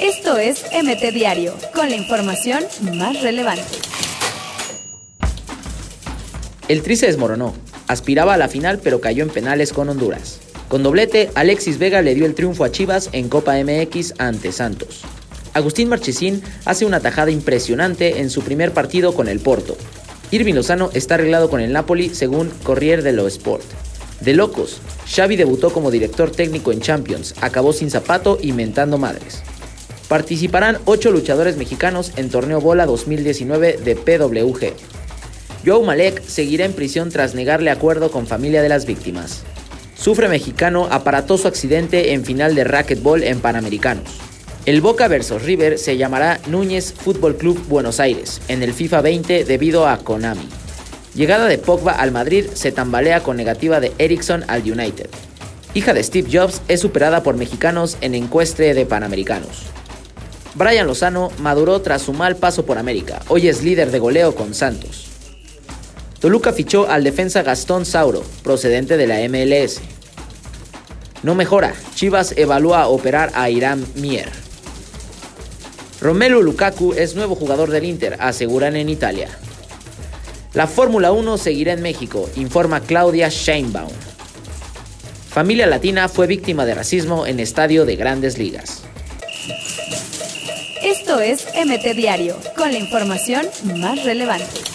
Esto es MT Diario, con la información más relevante. El Tri se desmoronó. Aspiraba a la final, pero cayó en penales con Honduras. Con doblete, Alexis Vega le dio el triunfo a Chivas en Copa MX ante Santos. Agustín Marchesín hace una tajada impresionante en su primer partido con el Porto. Irving Lozano está arreglado con el Napoli según Corriere dello Sport. De locos, Xavi debutó como director técnico en Champions, acabó sin zapato y mentando madres. Participarán ocho luchadores mexicanos en Torneo Bola 2019 de PWG. Joe Malek seguirá en prisión tras negarle acuerdo con familia de las víctimas. Sufre mexicano aparatoso accidente en final de racquetball en Panamericanos. El Boca vs River se llamará Núñez Fútbol Club Buenos Aires en el FIFA 20 debido a Konami. Llegada de Pogba al Madrid se tambalea con negativa de Ericsson al United. Hija de Steve Jobs es superada por mexicanos en encuestre de Panamericanos. Brian Lozano maduró tras su mal paso por América. Hoy es líder de goleo con Santos. Toluca fichó al defensa Gastón Sauro, procedente de la MLS. No mejora. Chivas evalúa operar a Irán Mier. Romelu Lukaku es nuevo jugador del Inter, aseguran en Italia. La Fórmula 1 seguirá en México, informa Claudia Sheinbaum. Familia latina fue víctima de racismo en estadio de grandes ligas. Esto es MT Diario, con la información más relevante.